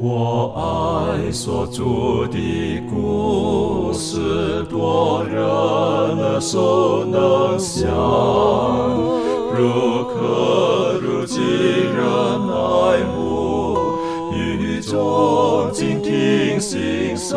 我爱所住的故事，多人耳熟能详，如可如今人爱慕，语中静听心声，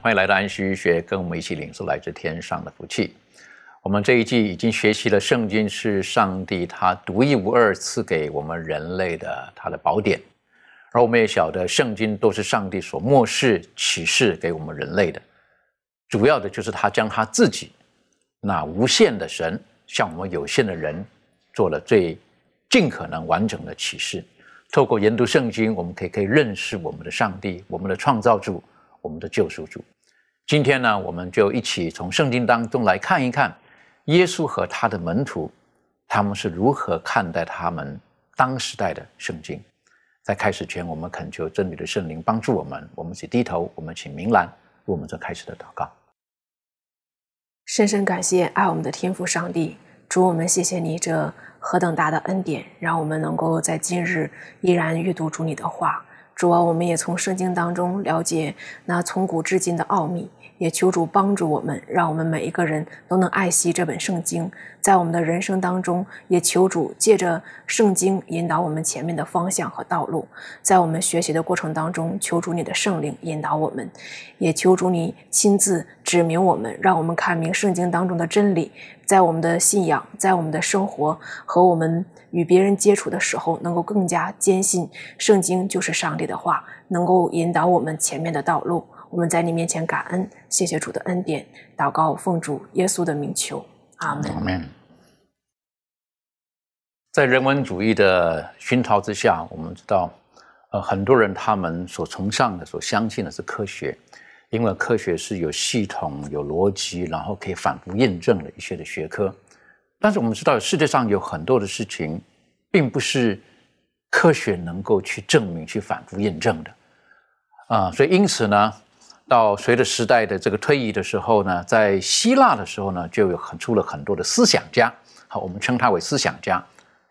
欢迎来到安息学，跟我们一起领受来自天上的福气。我们这一季已经学习了圣经是上帝他独一无二赐给我们人类的他的宝典，而我们也晓得圣经都是上帝所漠视启示给我们人类的，主要的就是他将他自己那无限的神向我们有限的人做了最尽可能完整的启示。透过研读圣经，我们可以可以认识我们的上帝，我们的创造主，我们的救赎主。今天呢，我们就一起从圣经当中来看一看耶稣和他的门徒，他们是如何看待他们当时代的圣经。在开始前，我们恳求真理的圣灵帮助我们，我们一起低头，我们请明兰为我们做开始的祷告。深深感谢爱我们的天父上帝，主我们谢谢你这何等大的恩典，让我们能够在今日依然阅读主你的话。主要，我们也从圣经当中了解那从古至今的奥秘，也求主帮助我们，让我们每一个人都能爱惜这本圣经，在我们的人生当中，也求主借着圣经引导我们前面的方向和道路。在我们学习的过程当中，求主你的圣灵引导我们，也求主你亲自指明我们，让我们看明圣经当中的真理，在我们的信仰，在我们的生活和我们与别人接触的时候，能够更加坚信圣经就是上帝的话，能够引导我们前面的道路。我们在你面前感恩，谢谢主的恩典，祷告奉主耶稣的名求，阿门。在人文主义的熏陶之下，我们知道，呃，很多人他们所崇尚的、所相信的是科学，因为科学是有系统、有逻辑，然后可以反复验证的一些的学科。但是我们知道，世界上有很多的事情，并不是科学能够去证明、去反复验证的啊。所以因此呢，到随着时代的这个推移的时候呢，在希腊的时候呢，就有很出了很多的思想家，好，我们称他为思想家。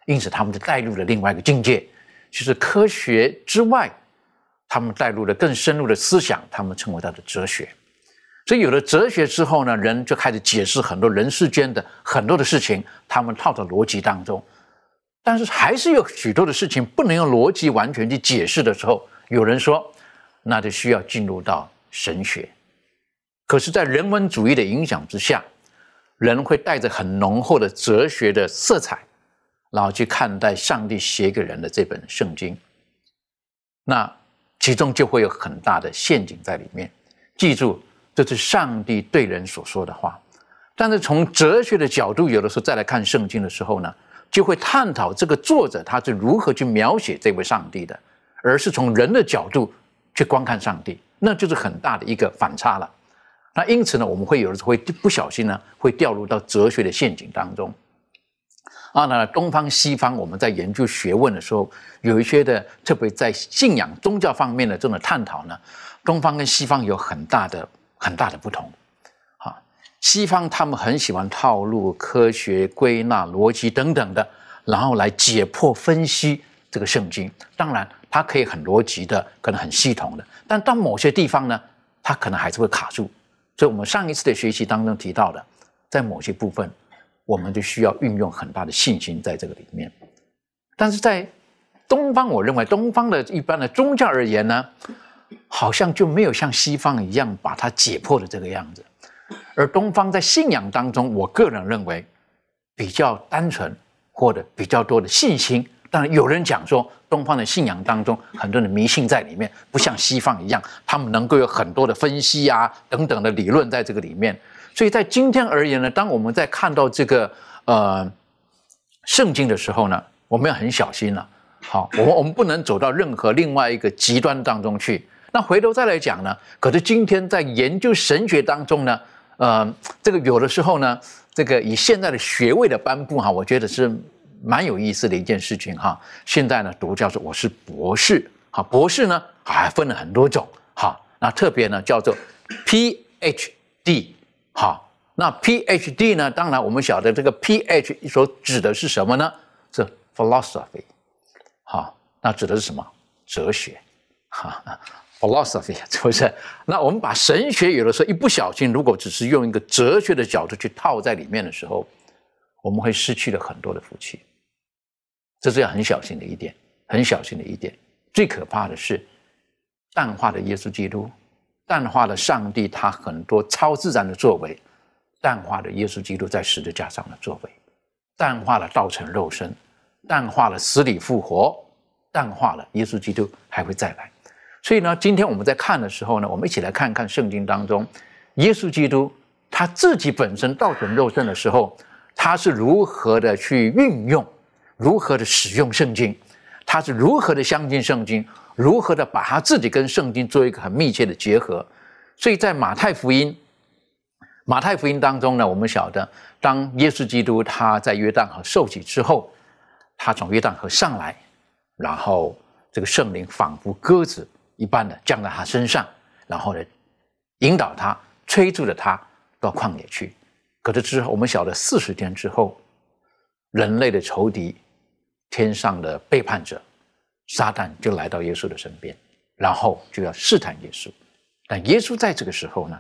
因此，他们就带入了另外一个境界，就是科学之外，他们带入了更深入的思想，他们称为他的哲学。所以，有了哲学之后呢，人就开始解释很多人世间的很多的事情，他们套在逻辑当中。但是，还是有许多的事情不能用逻辑完全去解释的时候，有人说，那就需要进入到神学。可是，在人文主义的影响之下，人会带着很浓厚的哲学的色彩。然后去看待上帝写给人的这本圣经，那其中就会有很大的陷阱在里面。记住，这是上帝对人所说的话。但是从哲学的角度，有的时候再来看圣经的时候呢，就会探讨这个作者他是如何去描写这位上帝的，而是从人的角度去观看上帝，那就是很大的一个反差了。那因此呢，我们会有的时候会不小心呢，会掉入到哲学的陷阱当中。啊，那东方西方，我们在研究学问的时候，有一些的，特别在信仰宗教方面的这种探讨呢，东方跟西方有很大的很大的不同。啊，西方他们很喜欢套路、科学、归纳、逻辑等等的，然后来解剖分析这个圣经。当然，它可以很逻辑的，可能很系统的，但到某些地方呢，它可能还是会卡住。所以我们上一次的学习当中提到的，在某些部分。我们就需要运用很大的信心在这个里面，但是在东方，我认为东方的一般的宗教而言呢，好像就没有像西方一样把它解破的这个样子。而东方在信仰当中，我个人认为比较单纯或者比较多的信心。当然，有人讲说东方的信仰当中很多的迷信在里面，不像西方一样，他们能够有很多的分析啊等等的理论在这个里面。所以在今天而言呢，当我们在看到这个呃圣经的时候呢，我们要很小心了。好，我们我们不能走到任何另外一个极端当中去。那回头再来讲呢，可是今天在研究神学当中呢，呃，这个有的时候呢，这个以现在的学位的颁布哈，我觉得是蛮有意思的一件事情哈。现在呢，读叫做我是博士，好，博士呢还分了很多种，哈，那特别呢叫做 PhD。哈，那 PhD 呢？当然，我们晓得这个 PH 所指的是什么呢？是 philosophy。好，那指的是什么？哲学。哈，philosophy 是不是？那我们把神学有的时候一不小心，如果只是用一个哲学的角度去套在里面的时候，我们会失去了很多的福气。这是要很小心的一点，很小心的一点。最可怕的是淡化的耶稣基督。淡化了上帝他很多超自然的作为，淡化了耶稣基督在十字架上的作为，淡化了道成肉身，淡化了死里复活，淡化了耶稣基督还会再来。所以呢，今天我们在看的时候呢，我们一起来看看圣经当中，耶稣基督他自己本身道成肉身的时候，他是如何的去运用，如何的使用圣经，他是如何的相信圣经。如何的把他自己跟圣经做一个很密切的结合？所以在马太福音，马太福音当中呢，我们晓得，当耶稣基督他在约旦河受洗之后，他从约旦河上来，然后这个圣灵仿佛鸽子一般的降在他身上，然后呢，引导他，催促着他到旷野去。可是之后，我们晓得四十天之后，人类的仇敌，天上的背叛者。撒旦就来到耶稣的身边，然后就要试探耶稣。但耶稣在这个时候呢，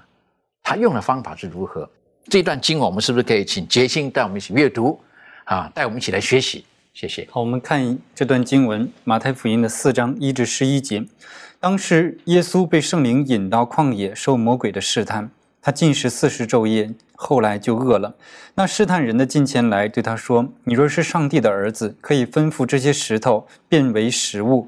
他用的方法是如何？这段经文我们是不是可以请杰心带我们一起阅读啊？带我们一起来学习。谢谢。好，我们看这段经文，马太福音的四章一至十一节。当时耶稣被圣灵引到旷野，受魔鬼的试探。他进食四十昼夜，后来就饿了。那试探人的近前来对他说：“你若是上帝的儿子，可以吩咐这些石头变为食物。”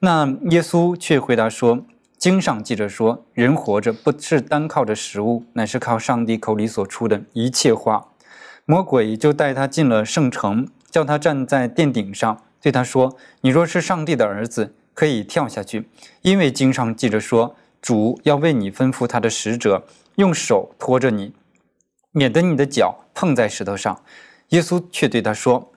那耶稣却回答说：“经上记着说，人活着不是单靠着食物，乃是靠上帝口里所出的一切话。”魔鬼就带他进了圣城，叫他站在殿顶上，对他说：“你若是上帝的儿子，可以跳下去，因为经上记着说，主要为你吩咐他的使者。”用手托着你，免得你的脚碰在石头上。耶稣却对他说：“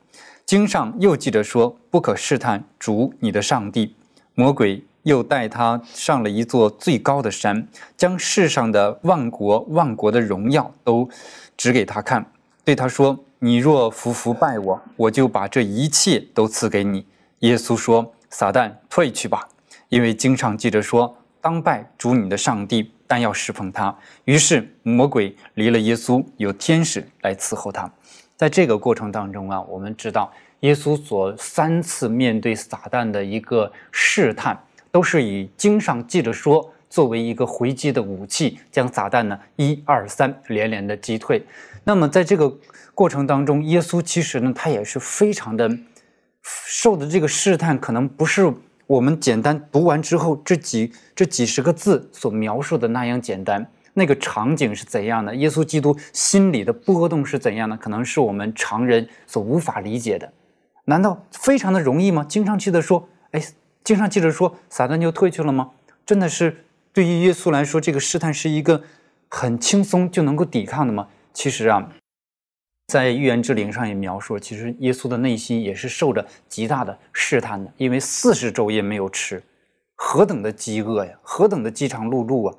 经上又记着说，不可试探主你的上帝。”魔鬼又带他上了一座最高的山，将世上的万国万国的荣耀都指给他看，对他说：“你若服服拜我，我就把这一切都赐给你。”耶稣说：“撒旦退去吧，因为经上记着说，当拜主你的上帝。”但要侍奉他，于是魔鬼离了耶稣，有天使来伺候他。在这个过程当中啊，我们知道耶稣所三次面对撒旦的一个试探，都是以经上记着说作为一个回击的武器，将撒旦呢一二三连连的击退。那么在这个过程当中，耶稣其实呢，他也是非常的受的这个试探，可能不是。我们简单读完之后，这几这几十个字所描述的那样简单，那个场景是怎样的？耶稣基督心里的波动是怎样的？可能是我们常人所无法理解的。难道非常的容易吗？经上记得说，哎，经上记着说，撒旦就退去了吗？真的是对于耶稣来说，这个试探是一个很轻松就能够抵抗的吗？其实啊。在预言之灵上也描述，其实耶稣的内心也是受着极大的试探的，因为四十昼夜没有吃，何等的饥饿呀，何等的饥肠辘辘啊！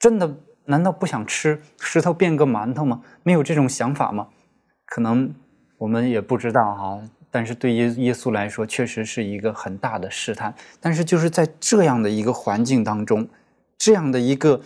真的，难道不想吃石头变个馒头吗？没有这种想法吗？可能我们也不知道哈。但是对耶耶稣来说，确实是一个很大的试探。但是就是在这样的一个环境当中，这样的一个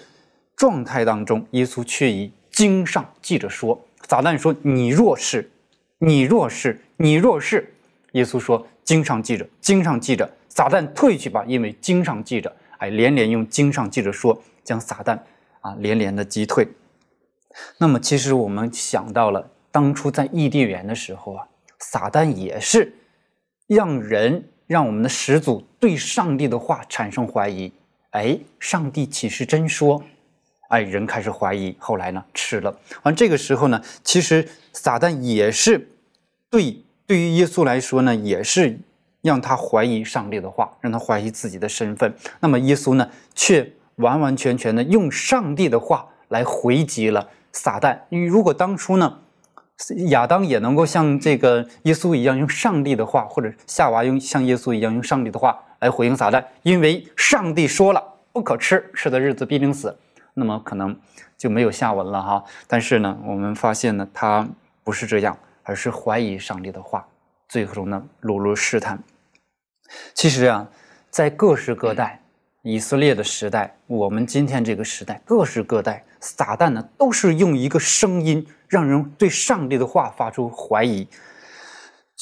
状态当中，耶稣却以经上记着说。撒旦说：“你若是，你若是，你若是。”耶稣说：“经上记着，经上记着。”撒旦退去吧，因为经上记着。哎，连连用经上记着说，将撒旦啊连连的击退。那么，其实我们想到了当初在异地园的时候啊，撒旦也是让人让我们的始祖对上帝的话产生怀疑。哎，上帝岂是真说？哎，人开始怀疑。后来呢，吃了。完这个时候呢，其实撒旦也是对对于耶稣来说呢，也是让他怀疑上帝的话，让他怀疑自己的身份。那么耶稣呢，却完完全全的用上帝的话来回击了撒旦。因为如果当初呢，亚当也能够像这个耶稣一样用上帝的话，或者夏娃用像耶稣一样用上帝的话。来回应撒旦，因为上帝说了不可吃，吃的日子必定死，那么可能就没有下文了哈。但是呢，我们发现呢，他不是这样，而是怀疑上帝的话，最后呢落入试探。其实啊，在各时各代，以色列的时代，我们今天这个时代，各时各代，撒旦呢都是用一个声音，让人对上帝的话发出怀疑。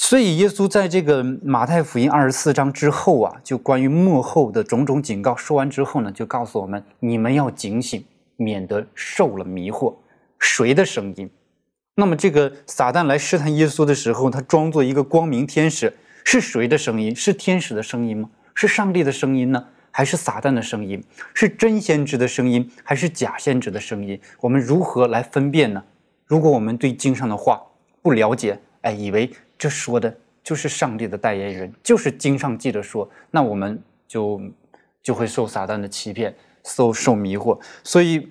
所以，耶稣在这个马太福音二十四章之后啊，就关于幕后的种种警告说完之后呢，就告诉我们：你们要警醒，免得受了迷惑。谁的声音？那么，这个撒旦来试探耶稣的时候，他装作一个光明天使，是谁的声音？是天使的声音吗？是上帝的声音呢？还是撒旦的声音？是真先知的声音，还是假先知的声音？我们如何来分辨呢？如果我们对经上的话不了解，哎，以为。这说的就是上帝的代言人，就是经上记着说，那我们就就会受撒旦的欺骗，受受迷惑。所以，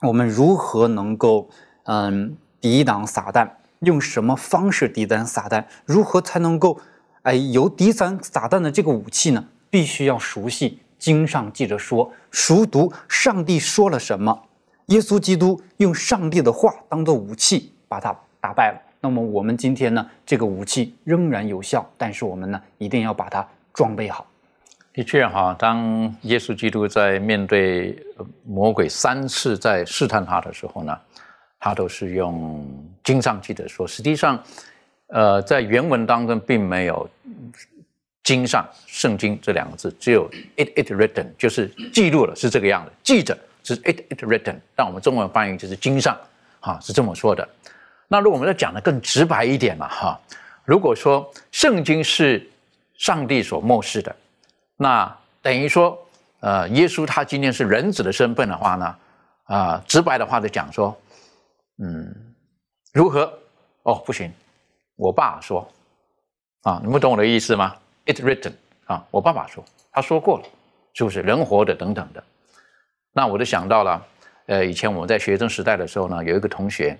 我们如何能够嗯抵挡撒旦？用什么方式抵挡撒旦？如何才能够哎有抵挡撒旦的这个武器呢？必须要熟悉经上记着说，熟读上帝说了什么。耶稣基督用上帝的话当做武器，把他打败了。那么我们今天呢，这个武器仍然有效，但是我们呢，一定要把它装备好。的确哈，当耶稣基督在面对魔鬼三次在试探他的时候呢，他都是用经上记的说。实际上，呃，在原文当中并没有“经上”“圣经”这两个字，只有 “it it written”，就是记录了，是这个样子。记着是 “it it written”，但我们中文翻译就是“经上”，哈，是这么说的。那如果我们再讲的更直白一点嘛，哈，如果说圣经是上帝所漠视的，那等于说，呃，耶稣他今天是人子的身份的话呢，啊，直白的话就讲说，嗯，如何？哦，不行，我爸说，啊，你们懂我的意思吗？It written，啊，我爸爸说，他说过了，是不是人活的等等的？那我就想到了，呃，以前我们在学生时代的时候呢，有一个同学。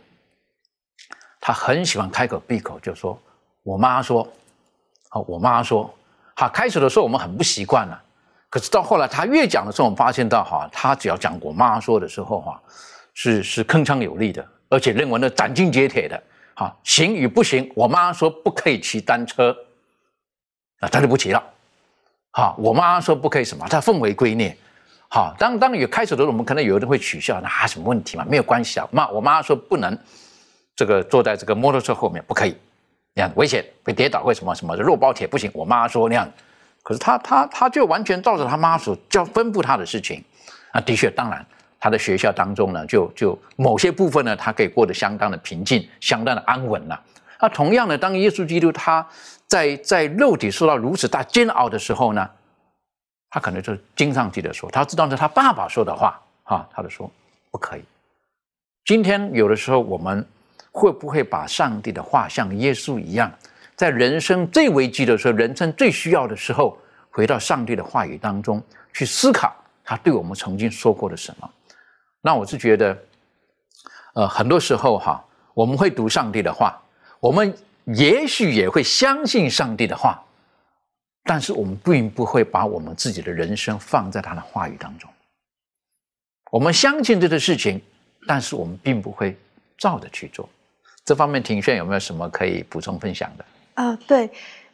他很喜欢开口闭口就说：“我妈说，好，我妈说，好。”开始的时候我们很不习惯了，可是到后来他越讲的时候，我们发现到哈，他只要讲我妈说的时候哈，是是铿锵有力的，而且认为呢斩钉截铁的，哈，行与不行，我妈说不可以骑单车，啊，他就不骑了，好，我妈说不可以什么，他奉为圭臬，好，当当有开始的时候，我们可能有人会取笑，那什么问题嘛，没有关系啊，妈，我妈说不能。这个坐在这个摩托车后面不可以，那样危险会跌倒，为什么？什么肉包铁不行？我妈说那样，可是他他他就完全照着他妈所教吩咐他的事情，啊，的确，当然他的学校当中呢，就就某些部分呢，他可以过得相当的平静，相当的安稳了。那同样的，当耶稣基督他在在肉体受到如此大煎熬的时候呢，他可能就经常记得说，他知道是他爸爸说的话，哈，他就说不可以。今天有的时候我们。会不会把上帝的话像耶稣一样，在人生最危机的时候，人生最需要的时候，回到上帝的话语当中去思考他对我们曾经说过的什么？那我是觉得，呃，很多时候哈，我们会读上帝的话，我们也许也会相信上帝的话，但是我们并不会把我们自己的人生放在他的话语当中。我们相信这个事情，但是我们并不会照着去做。这方面，庭炫有没有什么可以补充分享的？啊，对，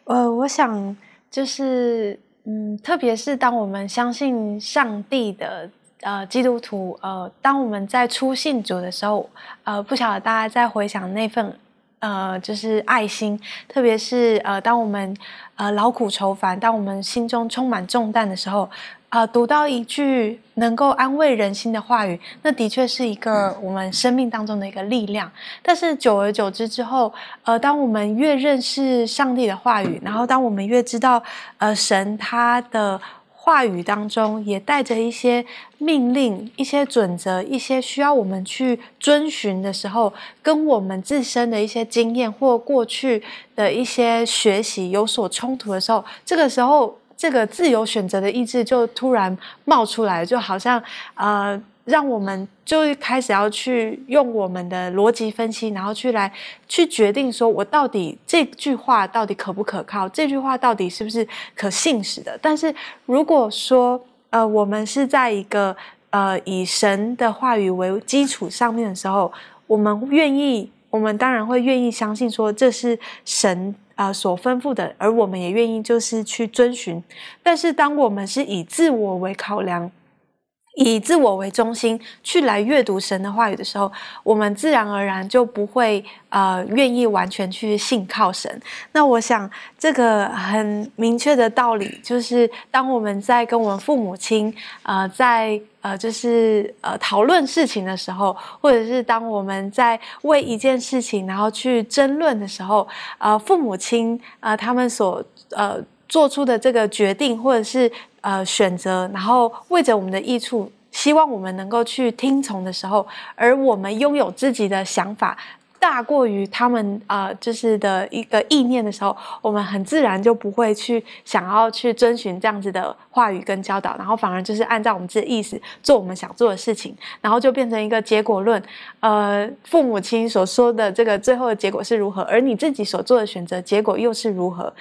呃，我想就是，嗯，特别是当我们相信上帝的呃基督徒，呃，当我们在出信主的时候，呃，不晓得大家在回想那份呃，就是爱心，特别是呃，当我们呃劳苦愁烦，当我们心中充满重担的时候，啊，读到一句能够安慰人心的话语，那的确是一个我们生命当中的一个力量。但是久而久之之后，呃，当我们越认识上帝的话语，然后当我们越知道呃神他的。话语当中也带着一些命令、一些准则、一些需要我们去遵循的时候，跟我们自身的一些经验或过去的一些学习有所冲突的时候，这个时候，这个自由选择的意志就突然冒出来，就好像呃。让我们就开始要去用我们的逻辑分析，然后去来去决定说，我到底这句话到底可不可靠？这句话到底是不是可信实的？但是如果说，呃，我们是在一个呃以神的话语为基础上面的时候，我们愿意，我们当然会愿意相信说这是神啊所吩咐的，而我们也愿意就是去遵循。但是当我们是以自我为考量。以自我为中心去来阅读神的话语的时候，我们自然而然就不会呃愿意完全去信靠神。那我想这个很明确的道理就是，当我们在跟我们父母亲呃在呃就是呃讨论事情的时候，或者是当我们在为一件事情然后去争论的时候，呃父母亲呃他们所呃做出的这个决定，或者是。呃，选择，然后为着我们的益处，希望我们能够去听从的时候，而我们拥有自己的想法。大过于他们啊，就是的一个意念的时候，我们很自然就不会去想要去遵循这样子的话语跟教导，然后反而就是按照我们自己的意思做我们想做的事情，然后就变成一个结果论。呃，父母亲所说的这个最后的结果是如何，而你自己所做的选择结果又是如何，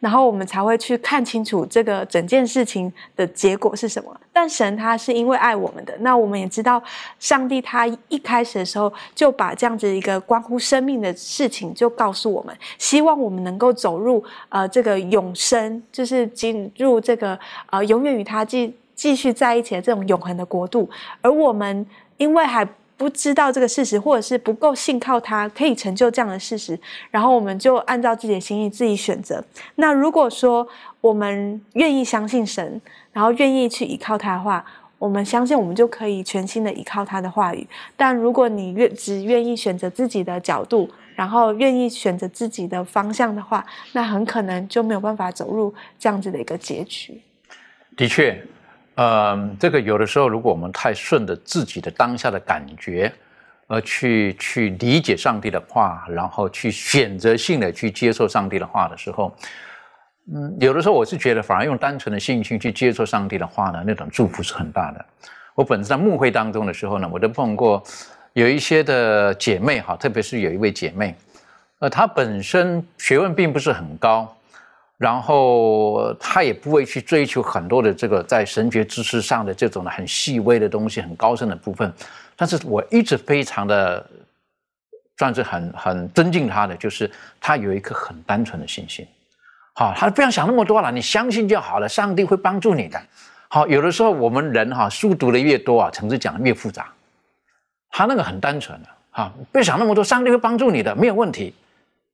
然后我们才会去看清楚这个整件事情的结果是什么。但神他是因为爱我们的，那我们也知道，上帝他一开始的时候就把这样子一个关乎生命的事情就告诉我们，希望我们能够走入呃这个永生，就是进入这个呃永远与他继继续在一起的这种永恒的国度。而我们因为还不知道这个事实，或者是不够信靠他可以成就这样的事实，然后我们就按照自己的心意自己选择。那如果说我们愿意相信神。然后愿意去依靠他的话，我们相信我们就可以全心的依靠他的话语。但如果你愿只愿意选择自己的角度，然后愿意选择自己的方向的话，那很可能就没有办法走入这样子的一个结局。的确，呃，这个有的时候，如果我们太顺着自己的当下的感觉，而去去理解上帝的话，然后去选择性的去接受上帝的话的时候。嗯，有的时候我是觉得，反而用单纯的信心去接受上帝的话呢，那种祝福是很大的。我本身在牧会当中的时候呢，我都碰过有一些的姐妹哈，特别是有一位姐妹，呃，她本身学问并不是很高，然后他也不会去追求很多的这个在神学知识上的这种的很细微的东西、很高深的部分。但是我一直非常的算是很很尊敬他的，就是他有一颗很单纯的信心。好，他不要想那么多了，你相信就好了，上帝会帮助你的。好，有的时候我们人哈，书读的越多啊，层次讲的越复杂。他那个很单纯的，哈，不要想那么多，上帝会帮助你的，没有问题。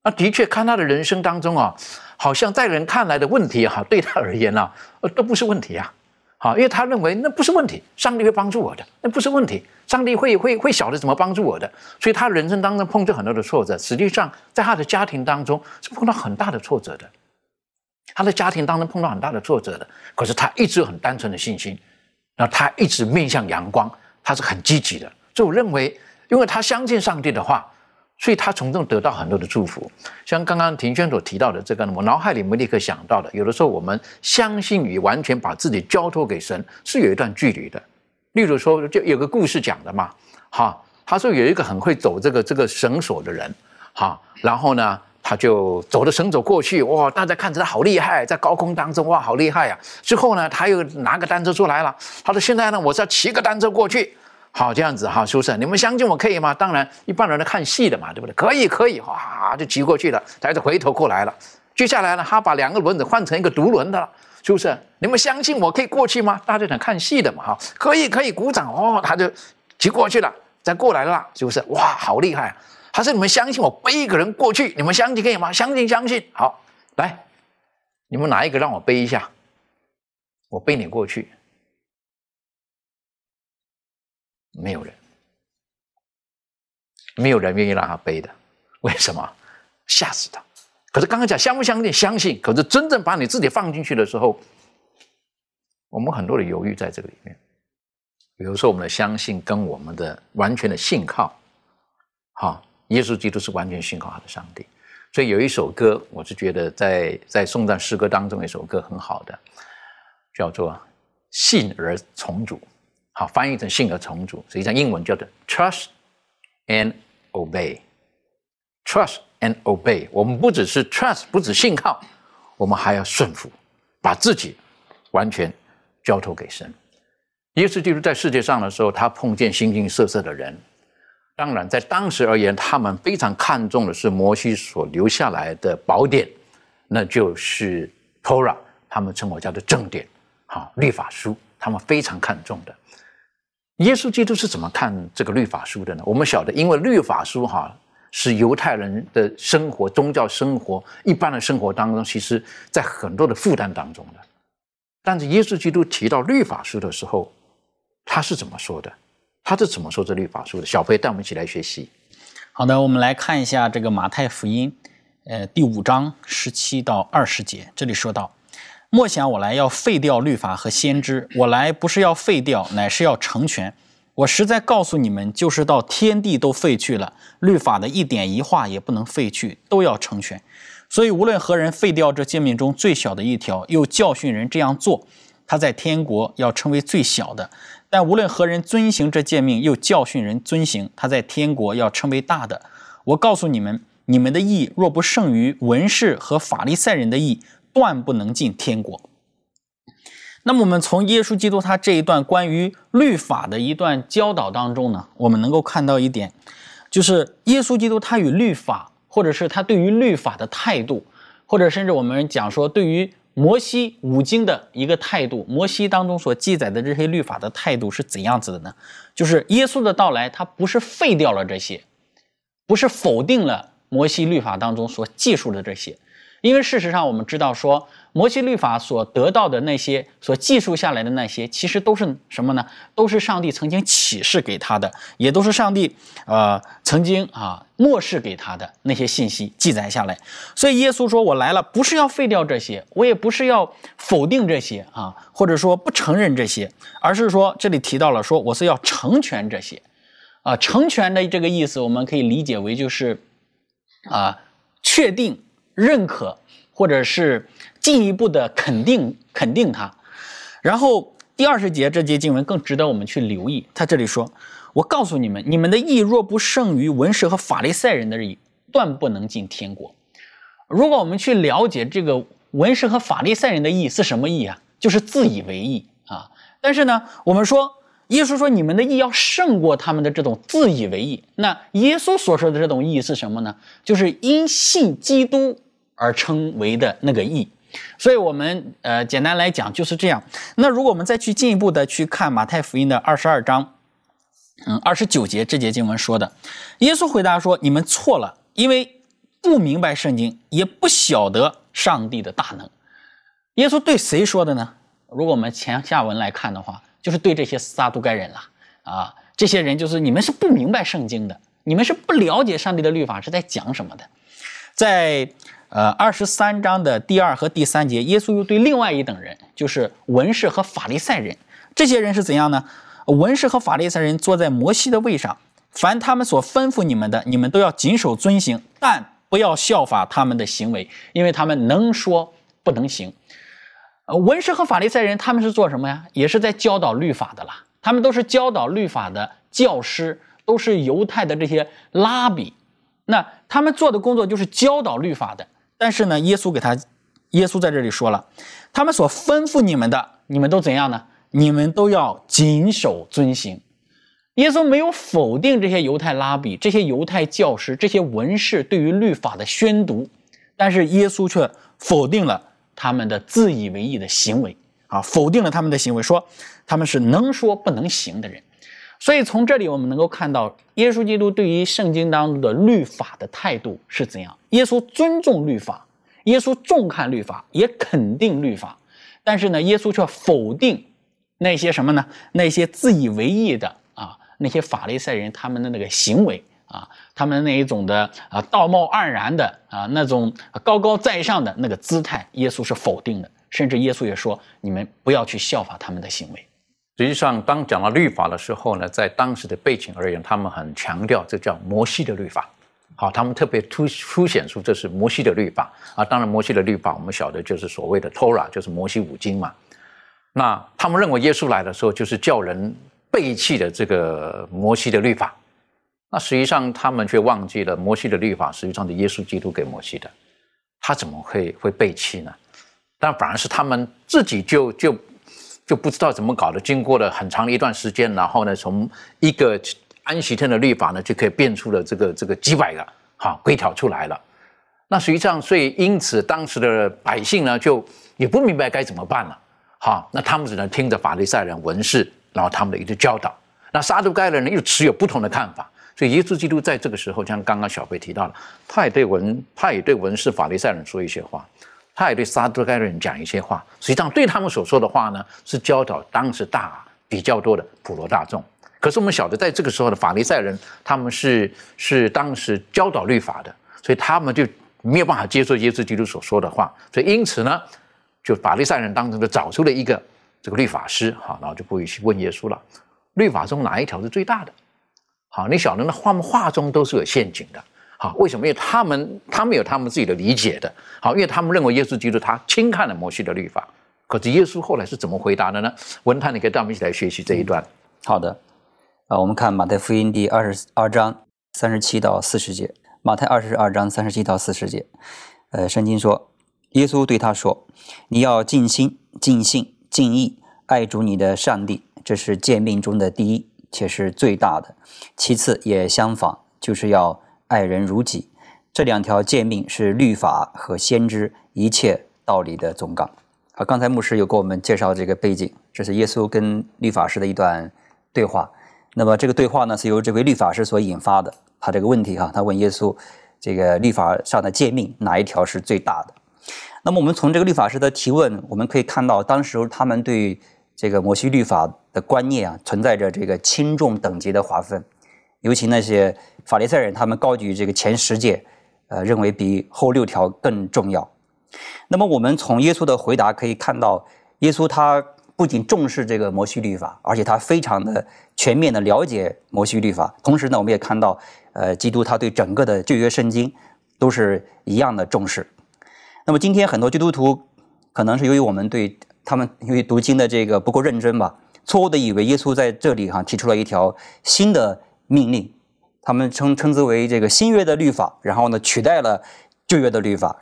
啊，的确，看他的人生当中啊，好像在人看来的问题哈，对他而言呢，呃，都不是问题啊。好，因为他认为那不是问题，上帝会帮助我的，那不是问题，上帝会会会晓得怎么帮助我的。所以他人生当中碰到很多的挫折，实际上在他的家庭当中是碰到很大的挫折的。他的家庭当中碰到很大的挫折的，可是他一直很单纯的信心，那他一直面向阳光，他是很积极的。所以我认为，因为他相信上帝的话，所以他从中得到很多的祝福。像刚刚庭轩所提到的这个，我脑海里面立刻想到的，有的时候我们相信与完全把自己交托给神是有一段距离的。例如说，就有个故事讲的嘛，哈，他说有一个很会走这个这个绳索的人，哈，然后呢。他就走着绳走过去，哇！大家看着他好厉害，在高空当中，哇，好厉害呀！之后呢，他又拿个单车出来了。他说：“现在呢，我是要骑个单车过去。”好，这样子哈，书生，你们相信我可以吗？当然，一般人都看戏的嘛，对不对？可以，可以，哇，就骑过去了。他就回头过来了。接下来呢，他把两个轮子换成一个独轮的了。是不是？你们相信我可以过去吗？大家想看戏的嘛，哈，可以，可以，鼓掌哦。他就骑过去了，再过来了，是不是？哇，好厉害！还是你们相信我背一个人过去？你们相信可以吗？相信，相信。好，来，你们哪一个让我背一下？我背你过去。没有人，没有人愿意让他背的。为什么？吓死他！可是刚刚讲相不相信？相信。可是真正把你自己放进去的时候，我们很多的犹豫在这个里面。比如说，我们的相信跟我们的完全的信靠，哈，耶稣基督是完全信靠他的上帝。所以有一首歌，我是觉得在在颂赞诗歌当中，一首歌很好的，叫做《信而从主》。好，翻译成信而从主，实际上英文叫做 trust and obey。trust and obey，我们不只是 trust，不止信靠，我们还要顺服，把自己完全交托给神。耶稣基督在世界上的时候，他碰见形形色色的人。当然，在当时而言，他们非常看重的是摩西所留下来的宝典，那就是 Torah，他们称我叫做正典，好，律法书，他们非常看重的。耶稣基督是怎么看这个律法书的呢？我们晓得，因为律法书哈是犹太人的生活、宗教生活、一般的生活当中，其实在很多的负担当中的。但是耶稣基督提到律法书的时候，他是怎么说的？他是怎么说这律法书的？小飞带我们一起来学习。好的，我们来看一下这个马太福音，呃，第五章十七到二十节，这里说到。莫想我来要废掉律法和先知，我来不是要废掉，乃是要成全。我实在告诉你们，就是到天地都废去了，律法的一点一画也不能废去，都要成全。所以无论何人废掉这诫命中最小的一条，又教训人这样做，他在天国要称为最小的；但无论何人遵行这诫命，又教训人遵行，他在天国要称为大的。我告诉你们，你们的义若不胜于文士和法利赛人的义，断不能进天国。那么，我们从耶稣基督他这一段关于律法的一段教导当中呢，我们能够看到一点，就是耶稣基督他与律法，或者是他对于律法的态度，或者甚至我们讲说对于摩西五经的一个态度，摩西当中所记载的这些律法的态度是怎样子的呢？就是耶稣的到来，他不是废掉了这些，不是否定了摩西律法当中所记述的这些。因为事实上，我们知道说，摩西律法所得到的那些、所记述下来的那些，其实都是什么呢？都是上帝曾经启示给他的，也都是上帝呃曾经啊漠视给他的那些信息记载下来。所以耶稣说：“我来了，不是要废掉这些，我也不是要否定这些啊，或者说不承认这些，而是说这里提到了说我是要成全这些啊。成全的这个意思，我们可以理解为就是啊确定。”认可，或者是进一步的肯定肯定他。然后第二十节这节经文更值得我们去留意。他这里说：“我告诉你们，你们的义若不胜于文士和法利赛人的义，断不能进天国。”如果我们去了解这个文士和法利赛人的义是什么义啊？就是自以为义啊。但是呢，我们说耶稣说你们的义要胜过他们的这种自以为义。那耶稣所说的这种义是什么呢？就是因信基督。而称为的那个义，所以我们呃简单来讲就是这样。那如果我们再去进一步的去看马太福音的二十二章，嗯，二十九节这节经文说的，耶稣回答说：“你们错了，因为不明白圣经，也不晓得上帝的大能。”耶稣对谁说的呢？如果我们前下文来看的话，就是对这些撒都该人了啊。这些人就是你们是不明白圣经的，你们是不了解上帝的律法是在讲什么的，在。呃，二十三章的第二和第三节，耶稣又对另外一等人，就是文士和法利赛人，这些人是怎样呢？文士和法利赛人坐在摩西的位上，凡他们所吩咐你们的，你们都要谨守遵行，但不要效法他们的行为，因为他们能说不能行。呃，文士和法利赛人他们是做什么呀？也是在教导律法的啦，他们都是教导律法的教师，都是犹太的这些拉比，那他们做的工作就是教导律法的。但是呢，耶稣给他，耶稣在这里说了，他们所吩咐你们的，你们都怎样呢？你们都要谨守遵行。耶稣没有否定这些犹太拉比、这些犹太教师、这些文士对于律法的宣读，但是耶稣却否定了他们的自以为意的行为啊，否定了他们的行为，说他们是能说不能行的人。所以从这里我们能够看到，耶稣基督对于圣经当中的律法的态度是怎样。耶稣尊重律法，耶稣重看律法，也肯定律法，但是呢，耶稣却否定那些什么呢？那些自以为意的啊，那些法利赛人他们的那个行为啊，他们那一种的啊道貌岸然的啊那种高高在上的那个姿态，耶稣是否定的。甚至耶稣也说：“你们不要去效法他们的行为。”实际上，当讲到律法的时候呢，在当时的背景而言，他们很强调这叫摩西的律法。好，他们特别突凸显出这是摩西的律法啊。当然，摩西的律法我们晓得就是所谓的 Tora 就是摩西五经嘛。那他们认为耶稣来的时候就是叫人背弃的这个摩西的律法。那实际上他们却忘记了摩西的律法实际上是耶稣基督给摩西的，他怎么会会背弃呢？但反而是他们自己就就就不知道怎么搞的，经过了很长的一段时间，然后呢，从一个安息天的律法呢，就可以变出了这个这个几百个哈规条出来了。那实际上，所以因此当时的百姓呢，就也不明白该怎么办了。哈，那他们只能听着法利赛人文士，然后他们的一个教导。那撒都该人呢又持有不同的看法，所以耶稣基督在这个时候，像刚刚小贝提到了，他也对文他也对文士法利赛人说一些话。他也对撒都该人讲一些话，实际上对他们所说的话呢，是教导当时大比较多的普罗大众。可是我们晓得，在这个时候的法利赛人，他们是是当时教导律法的，所以他们就没有办法接受耶稣基督所说的话。所以因此呢，就法利赛人当中就找出了一个这个律法师，好，然后就不会去问耶稣了：律法中哪一条是最大的？好，你晓得那画画中都是有陷阱的。好，为什么？因为他们他们有他们自己的理解的。好，因为他们认为耶稣基督他轻看了摩西的律法。可是耶稣后来是怎么回答的呢？文泰，你可以带我们一起来学习这一段。好的，啊，我们看马太福音第二十二章三十七到四十节。马太二十二章三十七到四十节，呃，圣经说，耶稣对他说：“你要尽心、尽性、尽意爱主你的上帝，这是诫命中的第一，且是最大的。其次也相仿，就是要。”爱人如己，这两条诫命是律法和先知一切道理的总纲。啊，刚才牧师有给我们介绍这个背景，这是耶稣跟律法师的一段对话。那么这个对话呢，是由这位律法师所引发的。他这个问题哈，他问耶稣，这个律法上的诫命哪一条是最大的？那么我们从这个律法师的提问，我们可以看到，当时他们对这个摩西律法的观念啊，存在着这个轻重等级的划分。尤其那些法利赛人，他们高举这个前十诫，呃，认为比后六条更重要。那么，我们从耶稣的回答可以看到，耶稣他不仅重视这个摩西律法，而且他非常的全面的了解摩西律法。同时呢，我们也看到，呃，基督他对整个的旧约圣经都是一样的重视。那么，今天很多基督徒可能是由于我们对他们因为读经的这个不够认真吧，错误的以为耶稣在这里哈提出了一条新的。命令，他们称称之为这个新约的律法，然后呢取代了旧约的律法。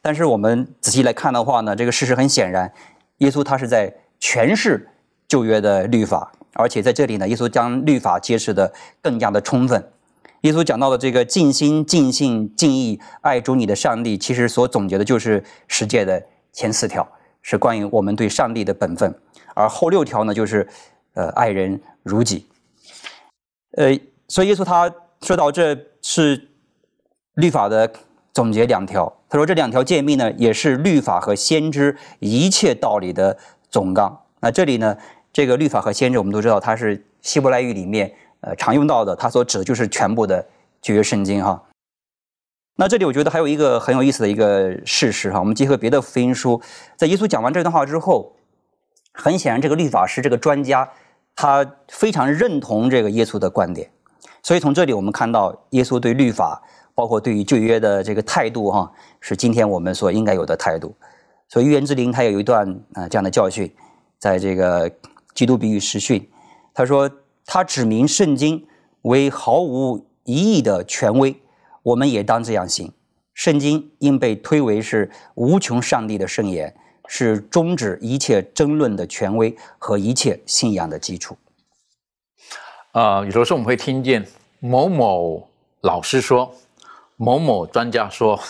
但是我们仔细来看的话呢，这个事实很显然，耶稣他是在诠释旧约的律法，而且在这里呢，耶稣将律法揭示的更加的充分。耶稣讲到的这个尽心、尽性、尽意爱主你的上帝，其实所总结的就是十诫的前四条，是关于我们对上帝的本分，而后六条呢，就是呃爱人如己。呃，所以耶稣他说到这是律法的总结两条。他说这两条诫命呢，也是律法和先知一切道理的总纲。那这里呢，这个律法和先知，我们都知道它是希伯来语里面呃常用到的，它所指的就是全部的旧约圣经哈。那这里我觉得还有一个很有意思的一个事实哈，我们结合别的福音书，在耶稣讲完这段话之后，很显然这个律法师这个专家。他非常认同这个耶稣的观点，所以从这里我们看到耶稣对律法，包括对于旧约的这个态度，哈，是今天我们所应该有的态度。所以预言之灵他有一段啊这样的教训，在这个基督比喻实训，他说他指明圣经为毫无疑义的权威，我们也当这样行。圣经应被推为是无穷上帝的圣言。是终止一切争论的权威和一切信仰的基础。啊，有时候我们会听见某某老师说，某某专家说，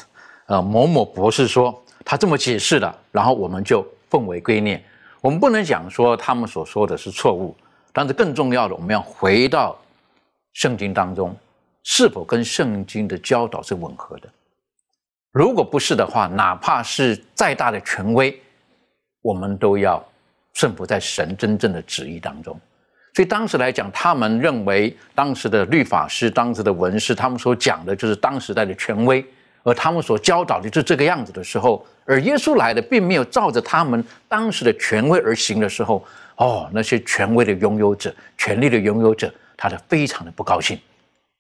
呃，某某博士说，他这么解释的，然后我们就奉为圭臬。我们不能讲说他们所说的是错误，但是更重要的，我们要回到圣经当中，是否跟圣经的教导是吻合的？如果不是的话，哪怕是再大的权威，我们都要顺服在神真正的旨意当中。所以当时来讲，他们认为当时的律法师、当时的文士，他们所讲的就是当时代的权威，而他们所教导的就是这个样子的时候，而耶稣来的并没有照着他们当时的权威而行的时候，哦，那些权威的拥有者、权力的拥有者，他就非常的不高兴，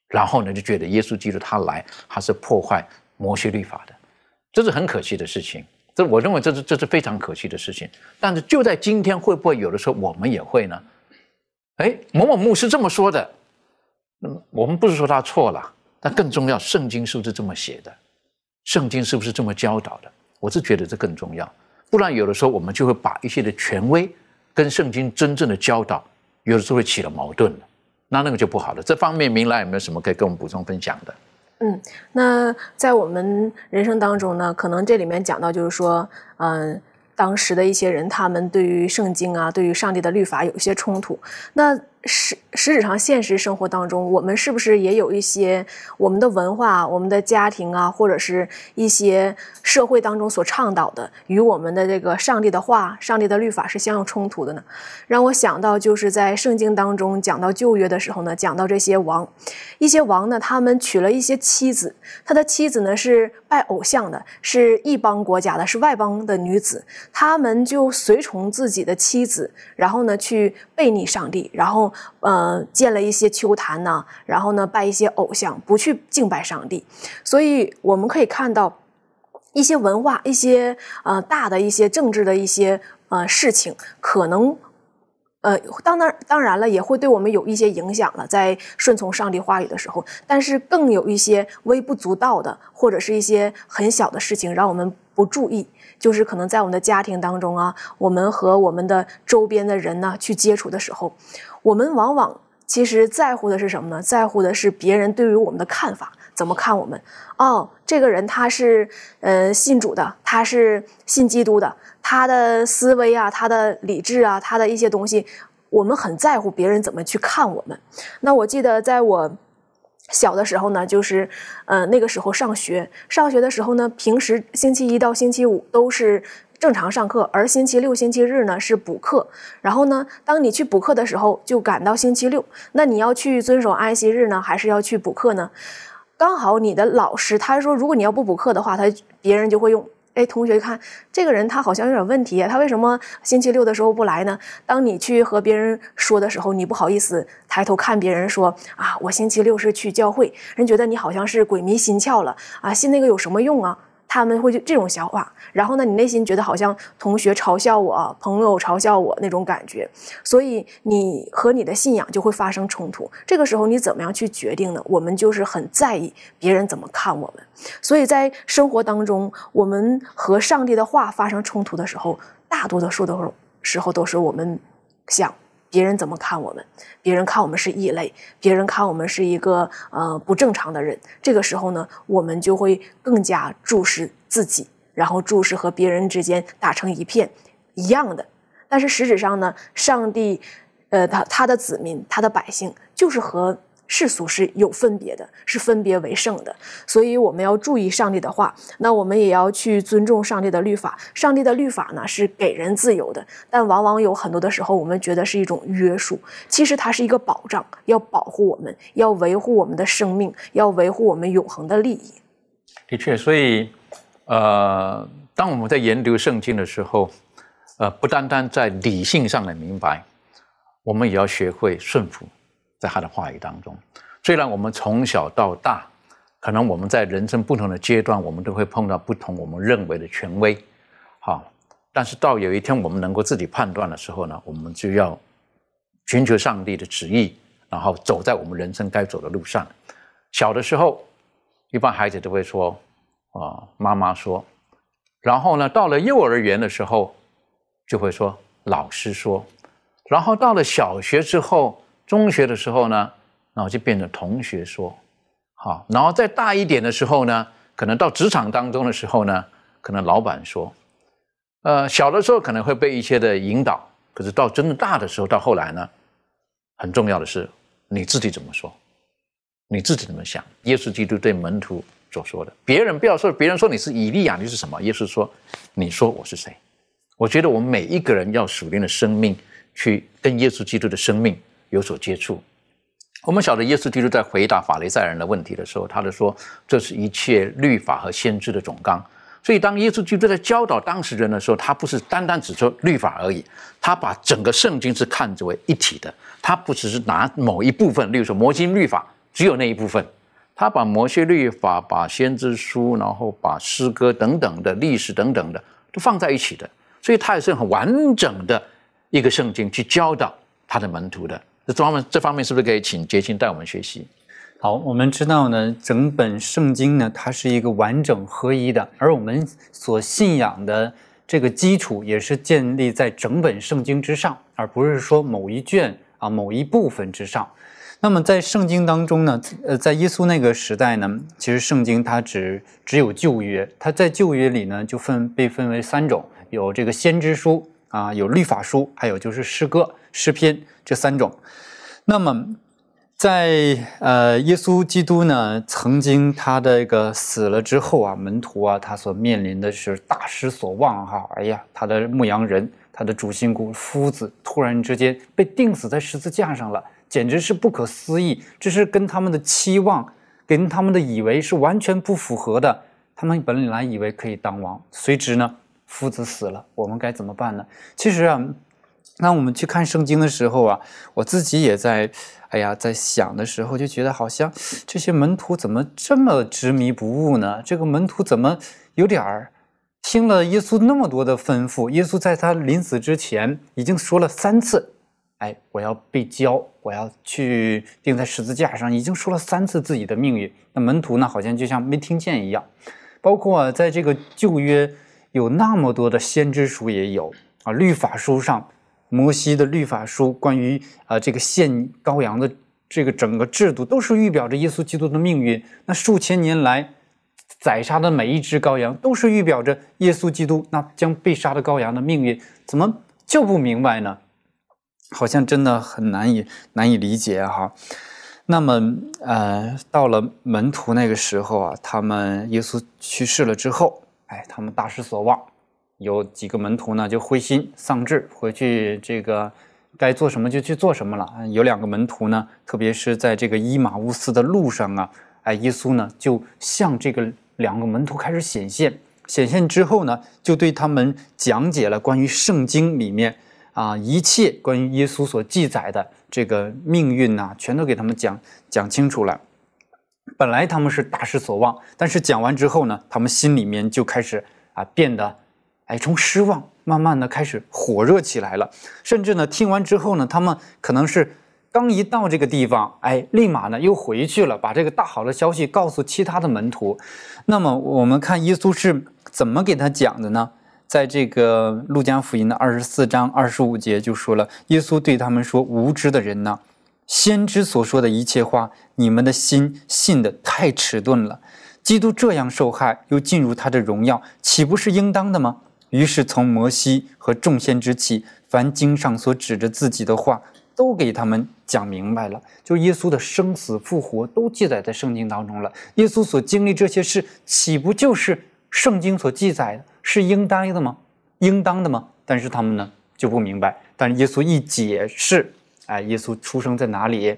然后呢，就觉得耶稣基督他来，他是破坏摩西律法的，这是很可惜的事情。这我认为这是这是非常可惜的事情。但是就在今天，会不会有的时候我们也会呢？哎，某某牧师这么说的，那么我们不是说他错了，但更重要，圣经是不是这么写的？圣经是不是这么教导的？我是觉得这更重要。不然有的时候我们就会把一些的权威跟圣经真正的教导，有的时候会起了矛盾，那那个就不好了。这方面明兰有没有什么可以跟我们补充分享的？嗯，那在我们人生当中呢，可能这里面讲到就是说，嗯。当时的一些人，他们对于圣经啊，对于上帝的律法有一些冲突。那实实质上，现实生活当中，我们是不是也有一些我们的文化、我们的家庭啊，或者是一些社会当中所倡导的，与我们的这个上帝的话、上帝的律法是相有冲突的呢？让我想到，就是在圣经当中讲到旧约的时候呢，讲到这些王，一些王呢，他们娶了一些妻子，他的妻子呢是拜偶像的，是异邦国家的，是外邦的女子，他们就随从自己的妻子，然后呢去背逆上帝，然后。呃，建了一些秋坛呢，然后呢，拜一些偶像，不去敬拜上帝。所以我们可以看到一些文化、一些呃大的一些政治的一些呃事情，可能呃当然当然了，也会对我们有一些影响了。在顺从上帝话语的时候，但是更有一些微不足道的，或者是一些很小的事情，让我们不注意。就是可能在我们的家庭当中啊，我们和我们的周边的人呢去接触的时候，我们往往其实在乎的是什么呢？在乎的是别人对于我们的看法，怎么看我们？哦，这个人他是呃信主的，他是信基督的，他的思维啊，他的理智啊，他的一些东西，我们很在乎别人怎么去看我们。那我记得在我。小的时候呢，就是，呃，那个时候上学，上学的时候呢，平时星期一到星期五都是正常上课，而星期六、星期日呢是补课。然后呢，当你去补课的时候，就赶到星期六，那你要去遵守安息日呢，还是要去补课呢？刚好你的老师他说，如果你要不补课的话，他别人就会用。哎，同学，看这个人，他好像有点问题。他为什么星期六的时候不来呢？当你去和别人说的时候，你不好意思抬头看别人说啊，我星期六是去教会，人觉得你好像是鬼迷心窍了啊，信那个有什么用啊？他们会就这种想法，然后呢，你内心觉得好像同学嘲笑我，朋友嘲笑我那种感觉，所以你和你的信仰就会发生冲突。这个时候你怎么样去决定呢？我们就是很在意别人怎么看我们，所以在生活当中，我们和上帝的话发生冲突的时候，大多数的时候都是我们想。别人怎么看我们？别人看我们是异类，别人看我们是一个呃不正常的人。这个时候呢，我们就会更加注视自己，然后注视和别人之间打成一片一样的。但是实质上呢，上帝，呃，他他的子民，他的百姓，就是和。世俗是有分别的，是分别为圣的，所以我们要注意上帝的话。那我们也要去尊重上帝的律法。上帝的律法呢是给人自由的，但往往有很多的时候，我们觉得是一种约束。其实它是一个保障，要保护我们，要维护我们的生命，要维护我们永恒的利益。的确，所以呃，当我们在研读圣经的时候，呃，不单单在理性上的明白，我们也要学会顺服。在他的话语当中，虽然我们从小到大，可能我们在人生不同的阶段，我们都会碰到不同我们认为的权威，好，但是到有一天我们能够自己判断的时候呢，我们就要寻求上帝的旨意，然后走在我们人生该走的路上。小的时候，一般孩子都会说啊，妈妈说，然后呢，到了幼儿园的时候，就会说老师说，然后到了小学之后。中学的时候呢，然后就变成同学说，好，然后再大一点的时候呢，可能到职场当中的时候呢，可能老板说，呃，小的时候可能会被一些的引导，可是到真的大的时候，到后来呢，很重要的是你自己怎么说，你自己怎么想。耶稣基督对门徒所说的，别人不要说，别人说你是以利亚，你是什么？耶稣说，你说我是谁？我觉得我们每一个人要属灵的生命去跟耶稣基督的生命有所接触。我们晓得耶稣基督在回答法利赛人的问题的时候，他就说这是一切律法和先知的总纲。所以当耶稣基督在教导当时人的时候，他不是单单只说律法而已，他把整个圣经是看作为一体的。他不只是拿某一部分，例如说摩西律法只有那一部分，他把摩西律法、把先知书，然后把诗歌等等的历史等等的都放在一起的。所以他也是很完整的一个圣经去教导他的门徒的。这方面这方面是不是可以请杰青带我们学习？好，我们知道呢，整本圣经呢，它是一个完整合一的，而我们所信仰的这个基础也是建立在整本圣经之上，而不是说某一卷啊某一部分之上。那么在圣经当中呢，呃，在耶稣那个时代呢，其实圣经它只只有旧约，它在旧约里呢就分被分为三种。有这个先知书啊，有律法书，还有就是诗歌、诗篇这三种。那么，在呃，耶稣基督呢，曾经他的一个死了之后啊，门徒啊，他所面临的是大失所望哈。哎呀，他的牧羊人，他的主心骨夫子，突然之间被钉死在十字架上了，简直是不可思议。这是跟他们的期望，跟他们的以为是完全不符合的。他们本来以为可以当王，随之呢？夫子死了，我们该怎么办呢？其实啊，那我们去看圣经的时候啊，我自己也在，哎呀，在想的时候就觉得好像这些门徒怎么这么执迷不悟呢？这个门徒怎么有点儿听了耶稣那么多的吩咐？耶稣在他临死之前已经说了三次，哎，我要被交，我要去钉在十字架上，已经说了三次自己的命运。那门徒呢，好像就像没听见一样。包括在这个旧约。有那么多的先知书也有啊，律法书上，摩西的律法书关于啊这个献羔羊的这个整个制度，都是预表着耶稣基督的命运。那数千年来宰杀的每一只羔羊，都是预表着耶稣基督那将被杀的羔羊的命运。怎么就不明白呢？好像真的很难以难以理解哈。那么呃，到了门徒那个时候啊，他们耶稣去世了之后。哎，他们大失所望，有几个门徒呢就灰心丧志，回去这个该做什么就去做什么了。有两个门徒呢，特别是在这个伊马乌斯的路上啊，哎，耶稣呢就向这个两个门徒开始显现，显现之后呢，就对他们讲解了关于圣经里面啊一切关于耶稣所记载的这个命运呐，全都给他们讲讲清楚了。本来他们是大失所望，但是讲完之后呢，他们心里面就开始啊变得，哎，从失望慢慢的开始火热起来了。甚至呢，听完之后呢，他们可能是刚一到这个地方，哎，立马呢又回去了，把这个大好的消息告诉其他的门徒。那么我们看耶稣是怎么给他讲的呢？在这个路加福音的二十四章二十五节就说了，耶稣对他们说：“无知的人呢？”先知所说的一切话，你们的心信的太迟钝了。基督这样受害，又进入他的荣耀，岂不是应当的吗？于是从摩西和众先知起，凡经上所指着自己的话，都给他们讲明白了。就耶稣的生死复活，都记载在圣经当中了。耶稣所经历这些事，岂不就是圣经所记载的，是应当的吗？应当的吗？但是他们呢就不明白。但是耶稣一解释。哎，耶稣出生在哪里？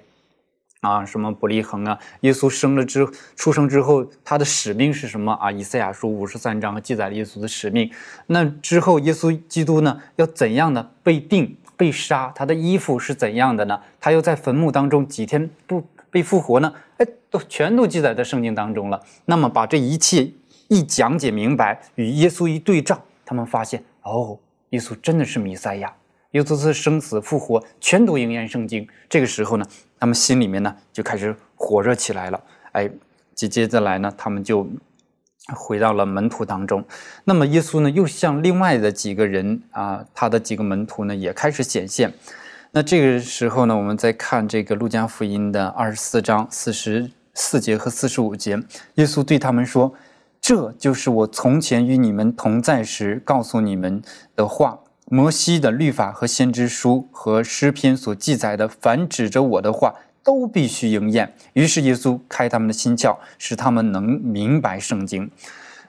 啊，什么伯利恒啊？耶稣生了之出生之后，他的使命是什么啊？以赛亚书五十三章记载了耶稣的使命。那之后，耶稣基督呢，要怎样的被定、被杀？他的衣服是怎样的呢？他又在坟墓当中几天不被复活呢？哎，都全都记载在圣经当中了。那么把这一切一讲解明白，与耶稣一对照，他们发现哦，耶稣真的是弥赛亚。耶稣的生死复活全都应验圣经。这个时候呢，他们心里面呢就开始火热起来了。哎，紧接着来呢，他们就回到了门徒当中。那么耶稣呢，又向另外的几个人啊，他的几个门徒呢，也开始显现。那这个时候呢，我们再看这个路加福音的二十四章四十四节和四十五节，耶稣对他们说：“这就是我从前与你们同在时告诉你们的话。”摩西的律法和先知书和诗篇所记载的，凡指着我的话，都必须应验。于是耶稣开他们的心窍，使他们能明白圣经。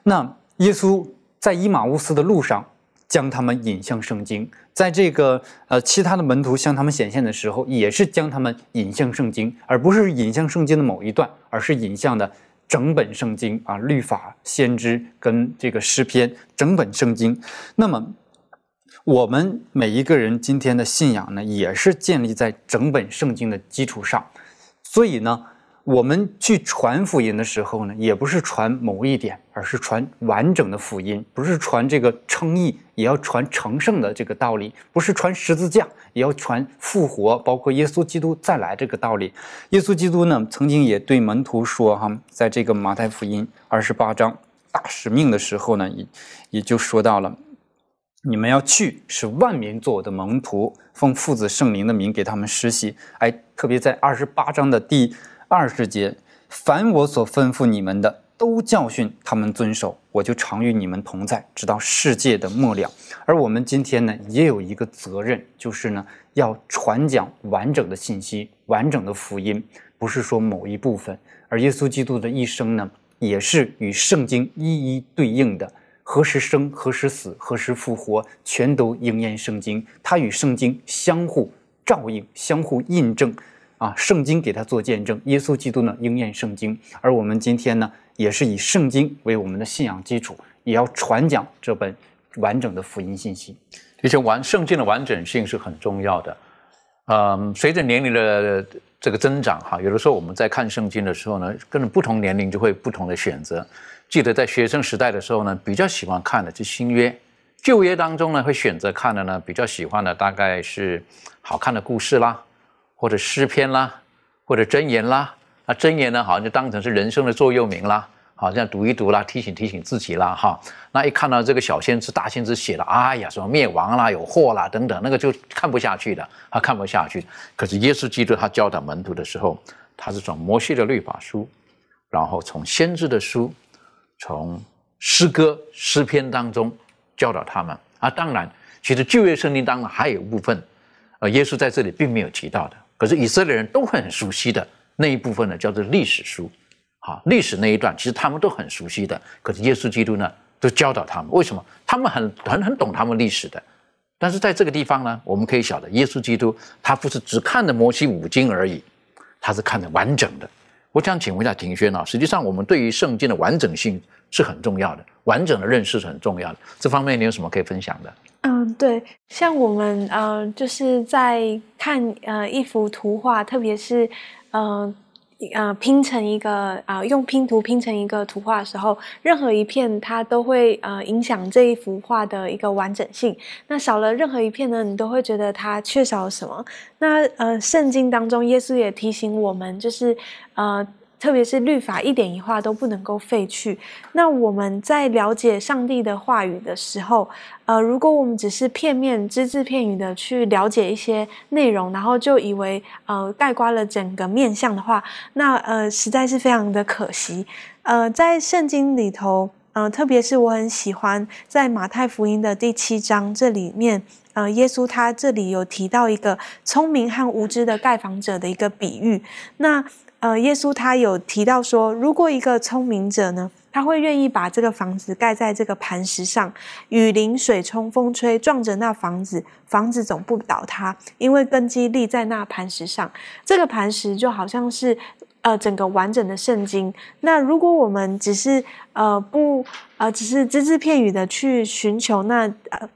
那耶稣在伊马乌斯的路上，将他们引向圣经；在这个呃其他的门徒向他们显现的时候，也是将他们引向圣经，而不是引向圣经的某一段，而是引向的整本圣经啊，律法、先知跟这个诗篇，整本圣经。那么。我们每一个人今天的信仰呢，也是建立在整本圣经的基础上，所以呢，我们去传福音的时候呢，也不是传某一点，而是传完整的福音，不是传这个称义，也要传成圣的这个道理，不是传十字架，也要传复活，包括耶稣基督再来这个道理。耶稣基督呢，曾经也对门徒说：“哈，在这个马太福音二十八章大使命的时候呢，也也就说到了。”你们要去，使万民做我的门徒，奉父子圣灵的名给他们施洗。哎，特别在二十八章的第二十节，凡我所吩咐你们的，都教训他们遵守，我就常与你们同在，直到世界的末了。而我们今天呢，也有一个责任，就是呢，要传讲完整的信息，完整的福音，不是说某一部分。而耶稣基督的一生呢，也是与圣经一一对应的。何时生，何时死，何时复活，全都应验圣经。他与圣经相互照应，相互印证。啊，圣经给他做见证，耶稣基督呢应验圣经。而我们今天呢，也是以圣经为我们的信仰基础，也要传讲这本完整的福音信息。而且完圣经的完整性是很重要的。嗯，随着年龄的这个增长，哈，有的时候我们在看圣经的时候呢，跟着不同年龄就会不同的选择。记得在学生时代的时候呢，比较喜欢看的是新约，旧约当中呢会选择看的呢，比较喜欢的大概是好看的故事啦，或者诗篇啦，或者箴言啦。那箴言呢，好像就当成是人生的座右铭啦，好像读一读啦，提醒提醒自己啦，哈。那一看到这个小先知、大先知写的，哎呀，什么灭亡啦、有祸啦等等，那个就看不下去的，他看不下去。可是耶稣基督他教导门徒的时候，他是从摩西的律法书，然后从先知的书。从诗歌诗篇当中教导他们。啊，当然，其实旧约圣经当中还有一部分，呃，耶稣在这里并没有提到的，可是以色列人都很熟悉的那一部分呢，叫做历史书，好，历史那一段其实他们都很熟悉的，可是耶稣基督呢，都教导他们，为什么？他们很很很懂他们历史的，但是在这个地方呢，我们可以晓得，耶稣基督他不是只看的摩西五经而已，他是看的完整的。我想请问一下庭轩啊，实际上我们对于圣经的完整性是很重要的，完整的认识是很重要的。这方面你有什么可以分享的？嗯，对，像我们呃，就是在看呃一幅图画，特别是嗯。呃，拼成一个啊，用拼图拼成一个图画的时候，任何一片它都会呃影响这一幅画的一个完整性。那少了任何一片呢，你都会觉得它缺少了什么。那呃，圣经当中，耶稣也提醒我们，就是呃。特别是律法一点一画都不能够废去。那我们在了解上帝的话语的时候，呃，如果我们只是片面、只字片语的去了解一些内容，然后就以为呃盖刮了整个面相的话，那呃实在是非常的可惜。呃，在圣经里头，呃，特别是我很喜欢在马太福音的第七章这里面，呃，耶稣他这里有提到一个聪明和无知的盖房者的一个比喻。那呃，耶稣他有提到说，如果一个聪明者呢，他会愿意把这个房子盖在这个磐石上，雨淋、水冲、风吹，撞着那房子，房子总不倒塌，因为根基立在那磐石上。这个磐石就好像是呃整个完整的圣经。那如果我们只是呃不呃只是只字片语的去寻求那呃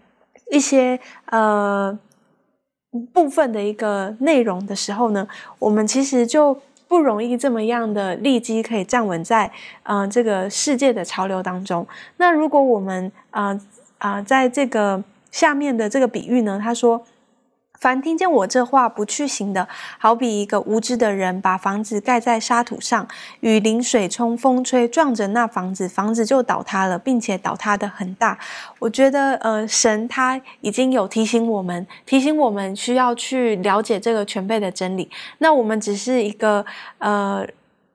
一些呃部分的一个内容的时候呢，我们其实就。不容易这么样的立基可以站稳在呃这个世界的潮流当中。那如果我们呃啊在这个下面的这个比喻呢，他说。凡听见我这话不去行的，好比一个无知的人，把房子盖在沙土上，雨淋、水冲、风吹，撞着那房子，房子就倒塌了，并且倒塌的很大。我觉得，呃，神他已经有提醒我们，提醒我们需要去了解这个全备的真理。那我们只是一个，呃，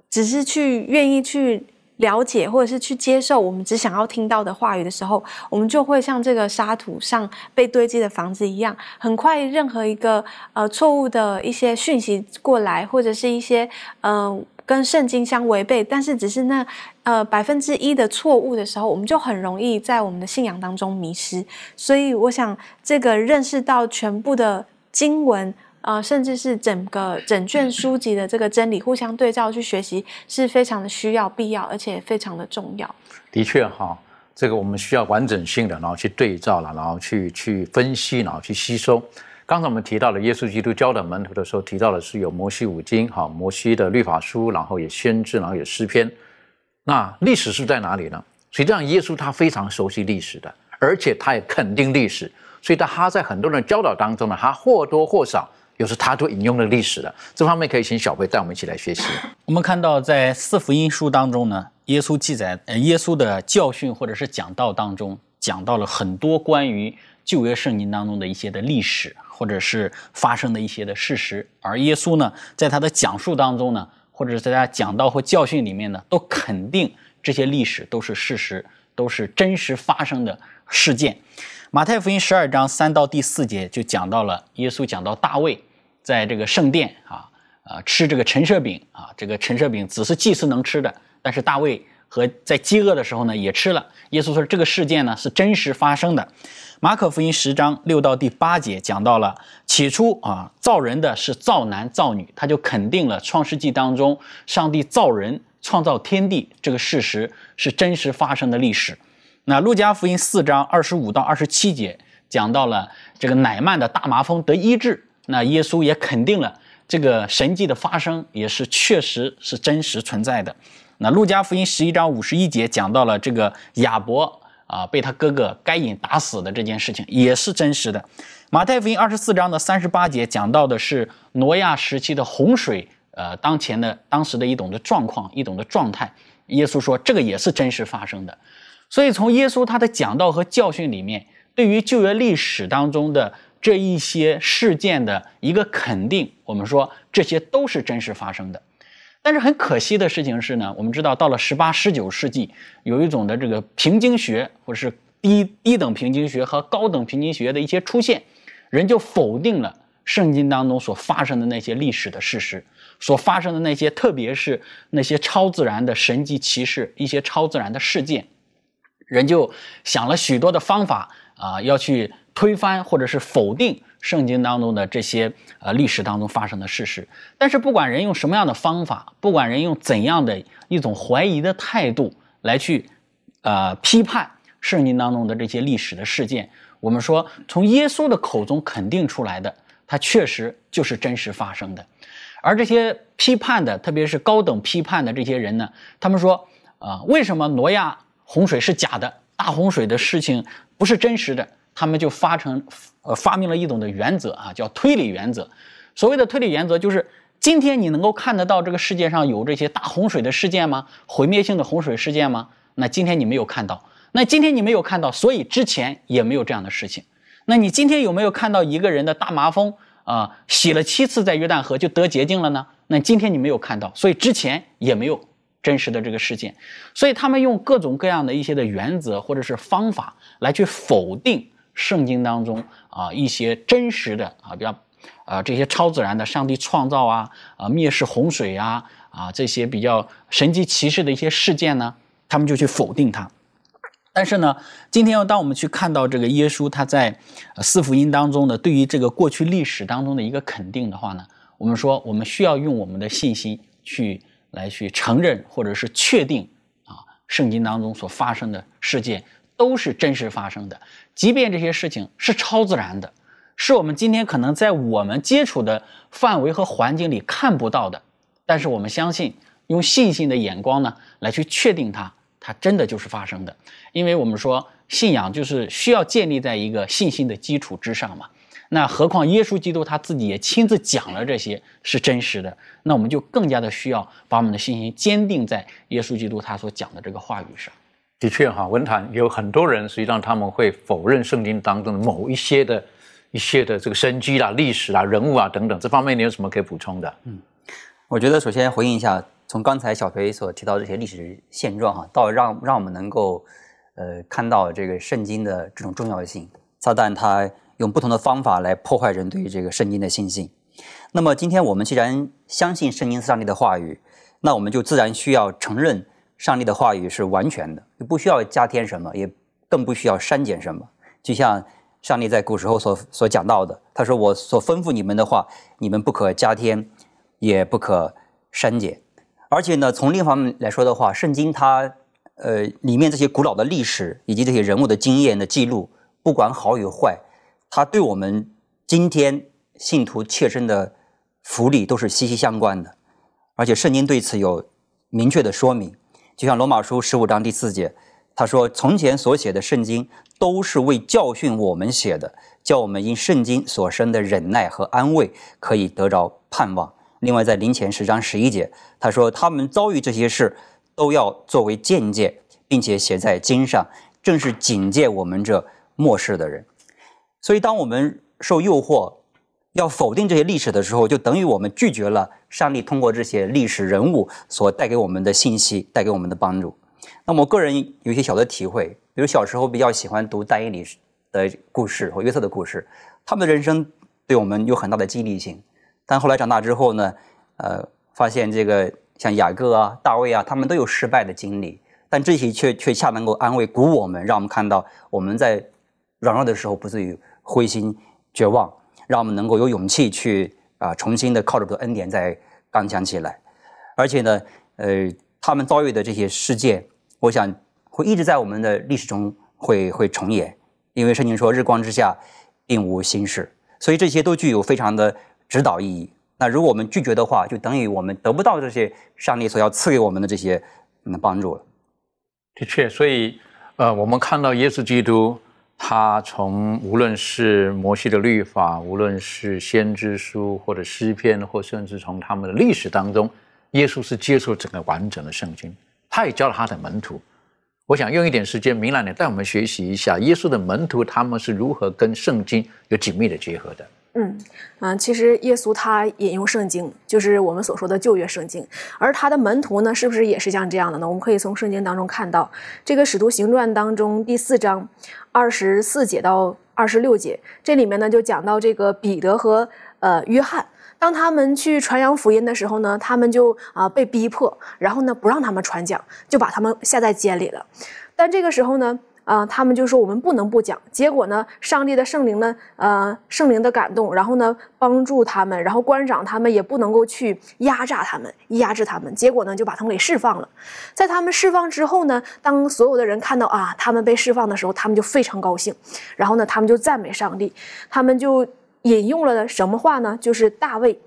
只是去愿意去了解或者是去接受我们只想要听到的话语的时候，我们就会像这个沙土上被堆积的房子一样，很快任何一个呃错误的一些讯息过来，或者是一些嗯跟圣经相违背，但是只是那呃百分之一的错误的时候，我们就很容易在我们的信仰当中迷失。所以我想，这个认识到全部的经文。呃，甚至是整个整卷书籍的这个真理互相对照去学习，是非常的需要、必要，而且非常的重要。的确哈，这个我们需要完整性的，然后去对照了，然后去去分析，然后去吸收。刚才我们提到了耶稣基督教的门徒的时候，提到的是有摩西五经，哈，摩西的律法书，然后也先知，然后有诗篇。那历史是在哪里呢？实际上，耶稣他非常熟悉历史的，而且他也肯定历史，所以他在很多人教导当中呢，他或多或少。又是他都引用了历史的这方面，可以请小贝带我们一起来学习。我们看到在四福音书当中呢，耶稣记载，呃，耶稣的教训或者是讲道当中，讲到了很多关于旧约圣经当中的一些的历史，或者是发生的一些的事实。而耶稣呢，在他的讲述当中呢，或者是在他讲道或教训里面呢，都肯定这些历史都是事实，都是真实发生的事件。马太福音十二章三到第四节就讲到了耶稣讲到大卫在这个圣殿啊啊吃这个陈设饼啊，这个陈设饼只是祭司能吃的，但是大卫和在饥饿的时候呢也吃了。耶稣说这个事件呢是真实发生的。马可福音十章六到第八节讲到了起初啊造人的是造男造女，他就肯定了创世纪当中上帝造人创造天地这个事实是真实发生的历史。那路加福音四章二十五到二十七节讲到了这个乃曼的大麻风得医治，那耶稣也肯定了这个神迹的发生也是确实是真实存在的。那路加福音十一章五十一节讲到了这个亚伯啊被他哥哥该隐打死的这件事情也是真实的。马太福音二十四章的三十八节讲到的是挪亚时期的洪水，呃当前的当时的一种的状况一种的状态，耶稣说这个也是真实发生的。所以，从耶稣他的讲道和教训里面，对于旧约历史当中的这一些事件的一个肯定，我们说这些都是真实发生的。但是很可惜的事情是呢，我们知道到了十八、十九世纪，有一种的这个平经学，或者是低低等平经学和高等平经学的一些出现，人就否定了圣经当中所发生的那些历史的事实，所发生的那些，特别是那些超自然的神迹奇事，一些超自然的事件。人就想了许多的方法啊，要去推翻或者是否定圣经当中的这些呃历史当中发生的事实。但是不管人用什么样的方法，不管人用怎样的一种怀疑的态度来去呃批判圣经当中的这些历史的事件，我们说从耶稣的口中肯定出来的，它确实就是真实发生的。而这些批判的，特别是高等批判的这些人呢，他们说啊，为什么挪亚？洪水是假的，大洪水的事情不是真实的，他们就发成呃发明了一种的原则啊，叫推理原则。所谓的推理原则就是，今天你能够看得到这个世界上有这些大洪水的事件吗？毁灭性的洪水事件吗？那今天你没有看到，那今天你没有看到，所以之前也没有这样的事情。那你今天有没有看到一个人的大麻风啊，洗了七次在约旦河就得洁净了呢？那今天你没有看到，所以之前也没有。真实的这个事件，所以他们用各种各样的一些的原则或者是方法来去否定圣经当中啊一些真实的啊比较啊这些超自然的上帝创造啊啊灭世洪水啊啊这些比较神迹奇事的一些事件呢，他们就去否定它。但是呢，今天要当我们去看到这个耶稣他在四福音当中呢，对于这个过去历史当中的一个肯定的话呢，我们说我们需要用我们的信心去。来去承认或者是确定啊，圣经当中所发生的事件都是真实发生的，即便这些事情是超自然的，是我们今天可能在我们接触的范围和环境里看不到的，但是我们相信用信心的眼光呢来去确定它，它真的就是发生的，因为我们说信仰就是需要建立在一个信心的基础之上嘛。那何况耶稣基督他自己也亲自讲了这些是真实的，那我们就更加的需要把我们的信心坚定在耶稣基督他所讲的这个话语上。的确哈，文坛有很多人实际上他们会否认圣经当中的某一些的一些的这个生机啦、历史啦、人物啊等等，这方面你有什么可以补充的？嗯，我觉得首先回应一下从刚才小培所提到这些历史现状哈，到让让我们能够呃看到这个圣经的这种重要性。撒旦他用不同的方法来破坏人对于这个圣经的信心。那么今天我们既然相信圣经上帝的话语，那我们就自然需要承认上帝的话语是完全的，不需要加添什么，也更不需要删减什么。就像上帝在古时候所所讲到的，他说：“我所吩咐你们的话，你们不可加添，也不可删减。”而且呢，从另一方面来说的话，圣经它呃里面这些古老的历史以及这些人物的经验的记录，不管好与坏，它对我们今天信徒切身的福利都是息息相关的。而且圣经对此有明确的说明，就像罗马书十五章第四节，他说：“从前所写的圣经。”都是为教训我们写的，叫我们因圣经所生的忍耐和安慰，可以得着盼望。另外，在林前十章十一节，他说他们遭遇这些事，都要作为见解，并且写在经上，正是警戒我们这末世的人。所以，当我们受诱惑要否定这些历史的时候，就等于我们拒绝了上帝通过这些历史人物所带给我们的信息，带给我们的帮助。那么，我个人有一些小的体会。比如小时候比较喜欢读但以理的故事和约瑟的故事，他们的人生对我们有很大的激励性。但后来长大之后呢，呃，发现这个像雅各啊、大卫啊，他们都有失败的经历，但这些却却恰能够安慰、鼓舞我们，让我们看到我们在软弱的时候不至于灰心绝望，让我们能够有勇气去啊，重新的靠着主的恩典再刚强起来。而且呢，呃，他们遭遇的这些事件，我想。会一直在我们的历史中会会重演，因为圣经说日光之下并无新事，所以这些都具有非常的指导意义。那如果我们拒绝的话，就等于我们得不到这些上帝所要赐给我们的这些嗯帮助了。的确，所以呃，我们看到耶稣基督，他从无论是摩西的律法，无论是先知书或者诗篇，或甚至从他们的历史当中，耶稣是接受整个完整的圣经，他也教了他的门徒。我想用一点时间，明兰你带我们学习一下耶稣的门徒他们是如何跟圣经有紧密的结合的。嗯嗯，其实耶稣他引用圣经，就是我们所说的旧约圣经，而他的门徒呢，是不是也是像这样的呢？我们可以从圣经当中看到，这个《使徒行传》当中第四章二十四节到二十六节，这里面呢就讲到这个彼得和呃约翰。当他们去传扬福音的时候呢，他们就啊被逼迫，然后呢不让他们传讲，就把他们下在监里了。但这个时候呢，啊他们就说我们不能不讲。结果呢，上帝的圣灵呢，呃圣灵的感动，然后呢帮助他们，然后官长他们也不能够去压榨他们，压制他们。结果呢就把他们给释放了。在他们释放之后呢，当所有的人看到啊他们被释放的时候，他们就非常高兴，然后呢他们就赞美上帝，他们就。引用了什么话呢？就是大卫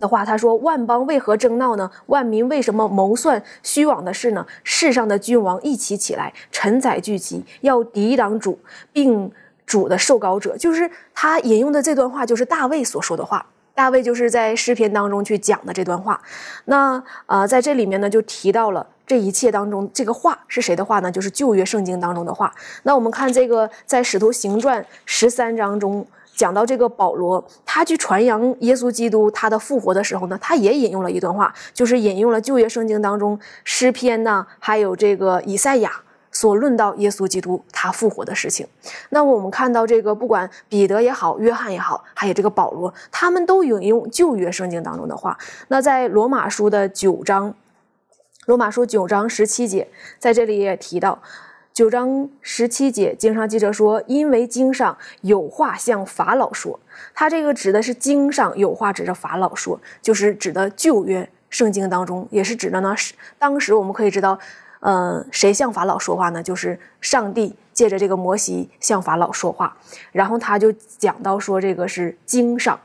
的话，他说：“万邦为何争闹呢？万民为什么谋算虚妄的事呢？世上的君王一起起来，臣宰聚集，要抵挡主，并主的受膏者。”就是他引用的这段话，就是大卫所说的话。大卫就是在诗篇当中去讲的这段话。那呃，在这里面呢，就提到了这一切当中，这个话是谁的话呢？就是旧约圣经当中的话。那我们看这个，在使徒行传十三章中。讲到这个保罗，他去传扬耶稣基督他的复活的时候呢，他也引用了一段话，就是引用了旧约圣经当中诗篇呢，还有这个以赛亚所论到耶稣基督他复活的事情。那我们看到这个，不管彼得也好，约翰也好，还有这个保罗，他们都引用旧约圣经当中的话。那在罗马书的九章，罗马书九章十七节，在这里也提到。九章十七节，经上记着说：“因为经上有话向法老说。”他这个指的是经上有话指着法老说，就是指的旧约圣经当中，也是指的呢。是当时我们可以知道，呃，谁向法老说话呢？就是上帝借着这个摩西向法老说话。然后他就讲到说，这个是经上，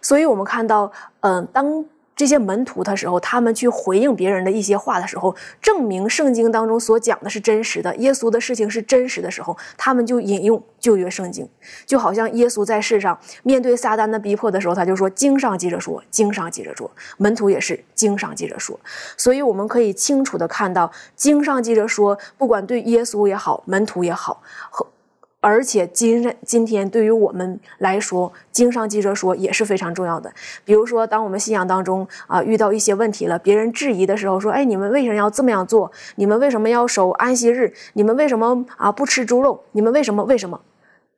所以我们看到，嗯，当。这些门徒的时候，他们去回应别人的一些话的时候，证明圣经当中所讲的是真实的，耶稣的事情是真实的时候，他们就引用旧约圣经，就好像耶稣在世上面对撒旦的逼迫的时候，他就说：“经上记着说，经上记着说。”门徒也是经上记着说，所以我们可以清楚的看到，经上记着说，不管对耶稣也好，门徒也好，和。而且今今天对于我们来说，经上记者说也是非常重要的。比如说，当我们信仰当中啊遇到一些问题了，别人质疑的时候，说：“哎，你们为什么要这么样做？你们为什么要守安息日？你们为什么啊不吃猪肉？你们为什么？为什么？”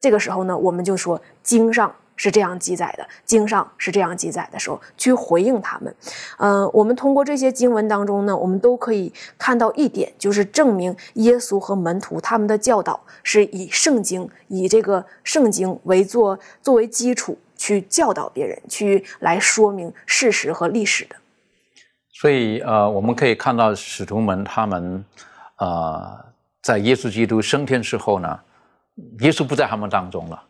这个时候呢，我们就说经上。是这样记载的，经上是这样记载的时候，去回应他们。嗯，我们通过这些经文当中呢，我们都可以看到一点，就是证明耶稣和门徒他们的教导是以圣经，以这个圣经为作作为基础去教导别人，去来说明事实和历史的。所以，呃，我们可以看到使徒们他们，呃，在耶稣基督升天之后呢，耶稣不在他们当中了。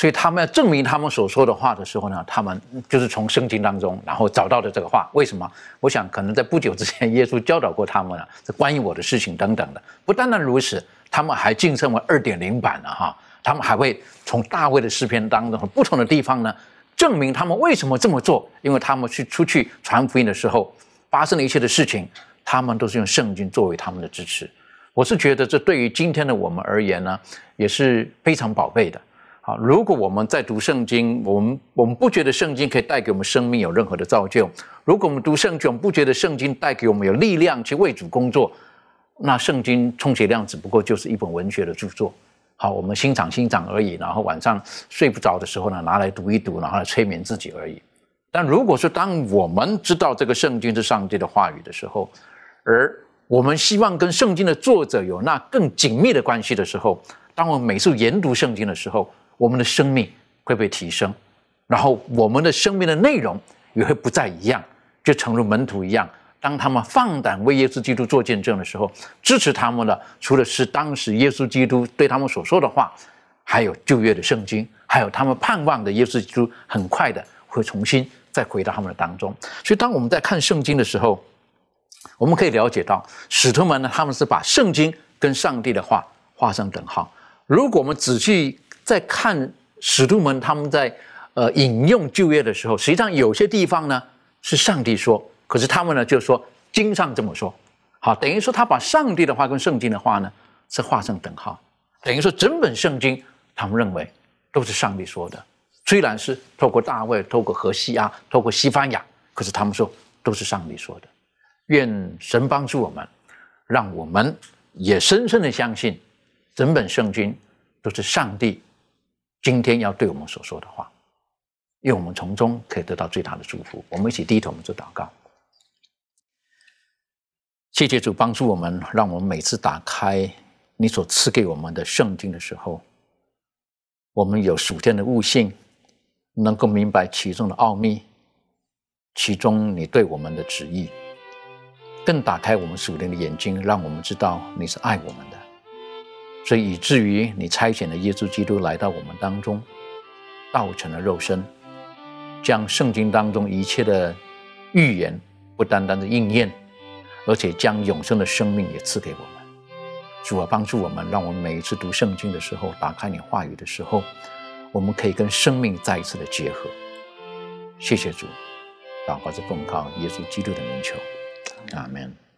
所以他们要证明他们所说的话的时候呢，他们就是从圣经当中，然后找到的这个话。为什么？我想可能在不久之前，耶稣教导过他们了，这关于我的事情等等的。不单单如此，他们还晋升为二点零版了哈。他们还会从大卫的诗篇当中不同的地方呢，证明他们为什么这么做。因为他们去出去传福音的时候，发生了一切的事情，他们都是用圣经作为他们的支持。我是觉得这对于今天的我们而言呢，也是非常宝贝的。好，如果我们在读圣经，我们我们不觉得圣经可以带给我们生命有任何的造就；如果我们读圣经，我们不觉得圣经带给我们有力量去为主工作，那圣经充其量只不过就是一本文学的著作。好，我们欣赏欣赏而已，然后晚上睡不着的时候呢，拿来读一读，然后来催眠自己而已。但如果说当我们知道这个圣经是上帝的话语的时候，而我们希望跟圣经的作者有那更紧密的关系的时候，当我们每次研读圣经的时候，我们的生命会被提升，然后我们的生命的内容也会不再一样，就诚如门徒一样。当他们放胆为耶稣基督做见证的时候，支持他们的除了是当时耶稣基督对他们所说的话，还有旧约的圣经，还有他们盼望的耶稣基督很快的会重新再回到他们的当中。所以，当我们在看圣经的时候，我们可以了解到，使徒们呢，他们是把圣经跟上帝的话画上等号。如果我们仔细，在看使徒们他们在呃引用旧约的时候，实际上有些地方呢是上帝说，可是他们呢就说经上这么说，好，等于说他把上帝的话跟圣经的话呢是画上等号，等于说整本圣经他们认为都是上帝说的，虽然是透过大卫、透过何西阿、透过西班牙，可是他们说都是上帝说的。愿神帮助我们，让我们也深深的相信整本圣经都是上帝。今天要对我们所说的话，因为我们从中可以得到最大的祝福。我们一起低头，我们做祷告。谢谢主帮助我们，让我们每次打开你所赐给我们的圣经的时候，我们有属天的悟性，能够明白其中的奥秘，其中你对我们的旨意，更打开我们属灵的眼睛，让我们知道你是爱我们。所以以至于你差遣了耶稣基督来到我们当中，道成了肉身，将圣经当中一切的预言不单单的应验，而且将永生的生命也赐给我们。主啊，帮助我们，让我们每一次读圣经的时候，打开你话语的时候，我们可以跟生命再一次的结合。谢谢主，祷告是奉靠耶稣基督的名求，阿门。